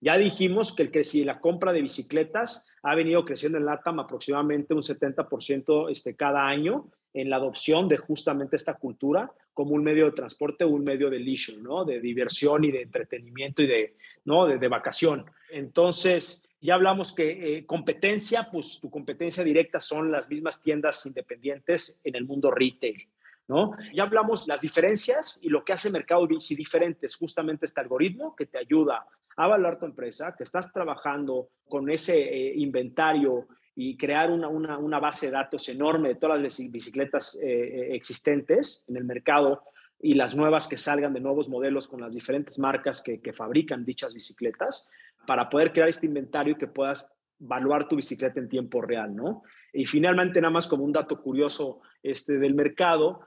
Ya dijimos que, el que si la compra de bicicletas ha venido creciendo en LATAM aproximadamente un 70% este, cada año en la adopción de justamente esta cultura como un medio de transporte un medio de leisure, ¿no? De diversión y de entretenimiento y de, ¿no? de, vacación. Entonces, ya hablamos que eh, competencia, pues tu competencia directa son las mismas tiendas independientes en el mundo retail. ¿no? Ya hablamos las diferencias y lo que hace Mercado Bici diferente es justamente este algoritmo que te ayuda a evaluar tu empresa, que estás trabajando con ese eh, inventario y crear una, base de datos enorme de todas las bicicletas eh, existentes en el mercado y las nuevas que salgan de nuevos modelos con las diferentes marcas que fabrican dichas bicicletas para poder crear este inventario y que puedas evaluar tu bicicleta en tiempo real, ¿no? Y finalmente, nada más como un dato curioso este, del mercado,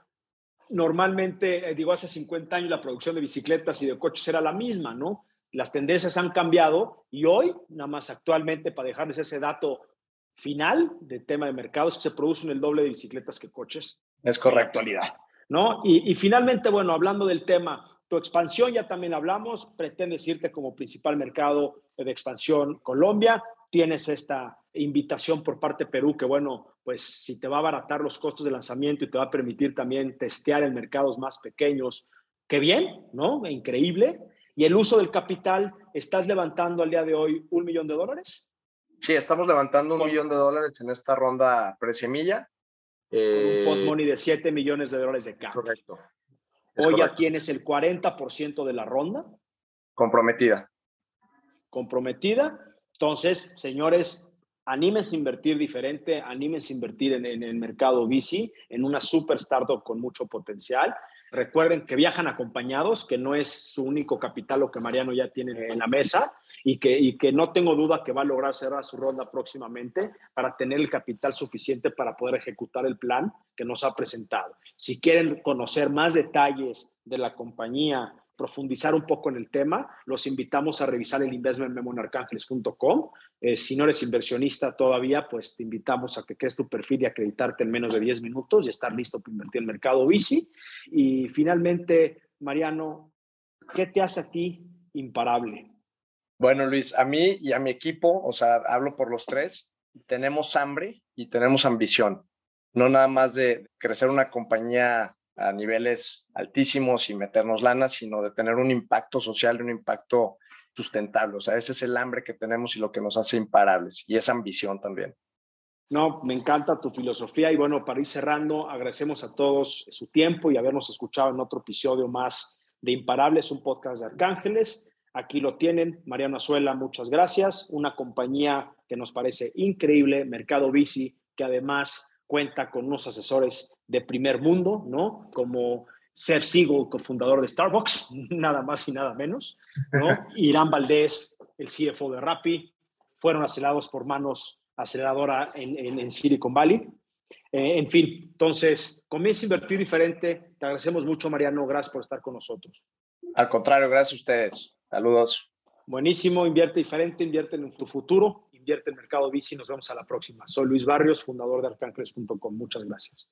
normalmente, eh, digo, hace 50 años la producción de bicicletas y de coches era la misma, ¿no? Las tendencias han cambiado y hoy, nada más actualmente, para dejarles ese dato final del tema de mercados, se producen el doble de bicicletas que coches. Es correcto. actualidad, ¿no? Y, y finalmente, bueno, hablando del tema, Tu expansión, ya también hablamos, pretendes irte como principal mercado de expansión Colombia. Tienes esta invitación por parte de Perú, que bueno, pues si te va a abaratar los costos de lanzamiento y te va a permitir también testear en mercados más pequeños, qué bien, ¿no? Increíble. Y el uso del capital, ¿estás levantando al día de hoy un millón de dólares? Sí, estamos levantando un millón de dólares en esta ronda presemilla. Eh, un post-money de 7 millones de dólares de cash. Correcto. Hoy ya tienes el 40% de la ronda. Comprometida. Comprometida. Entonces, señores, anímense a invertir diferente, anímense a invertir en, en el mercado VC, en una super startup con mucho potencial. Recuerden que viajan acompañados, que no es su único capital lo que Mariano ya tiene en la mesa y que, y que no tengo duda que va a lograr cerrar su ronda próximamente para tener el capital suficiente para poder ejecutar el plan que nos ha presentado. Si quieren conocer más detalles de la compañía, profundizar un poco en el tema, los invitamos a revisar el investment memo en arcángeles.com. Eh, si no eres inversionista todavía, pues te invitamos a que crees tu perfil y acreditarte en menos de 10 minutos y estar listo para invertir en el mercado bici. Y finalmente, Mariano, ¿qué te hace a ti imparable? Bueno, Luis, a mí y a mi equipo, o sea, hablo por los tres, tenemos hambre y tenemos ambición. No nada más de crecer una compañía a niveles altísimos y meternos lana, sino de tener un impacto social y un impacto sustentable. O sea, ese es el hambre que tenemos y lo que nos hace imparables y esa ambición también. No, me encanta tu filosofía y bueno, para ir cerrando, agradecemos a todos su tiempo y habernos escuchado en otro episodio más de Imparables, un podcast de Arcángeles. Aquí lo tienen, Mariano Azuela, muchas gracias. Una compañía que nos parece increíble, Mercado Bici, que además cuenta con unos asesores de primer mundo, ¿no? Como Seth Siegel, cofundador de Starbucks, [laughs] nada más y nada menos, ¿no? [laughs] Irán Valdés, el CFO de Rappi, fueron acelerados por manos aceleradora en, en, Silicon Valley. Eh, en fin, entonces, comienza a invertir diferente. Te agradecemos mucho, Mariano. Gracias por estar con nosotros. Al contrario, gracias a ustedes. Saludos. Buenísimo, invierte diferente, invierte en tu futuro, invierte en Mercado Bici. Nos vemos a la próxima. Soy Luis Barrios, fundador de arcángeles.com. Muchas gracias.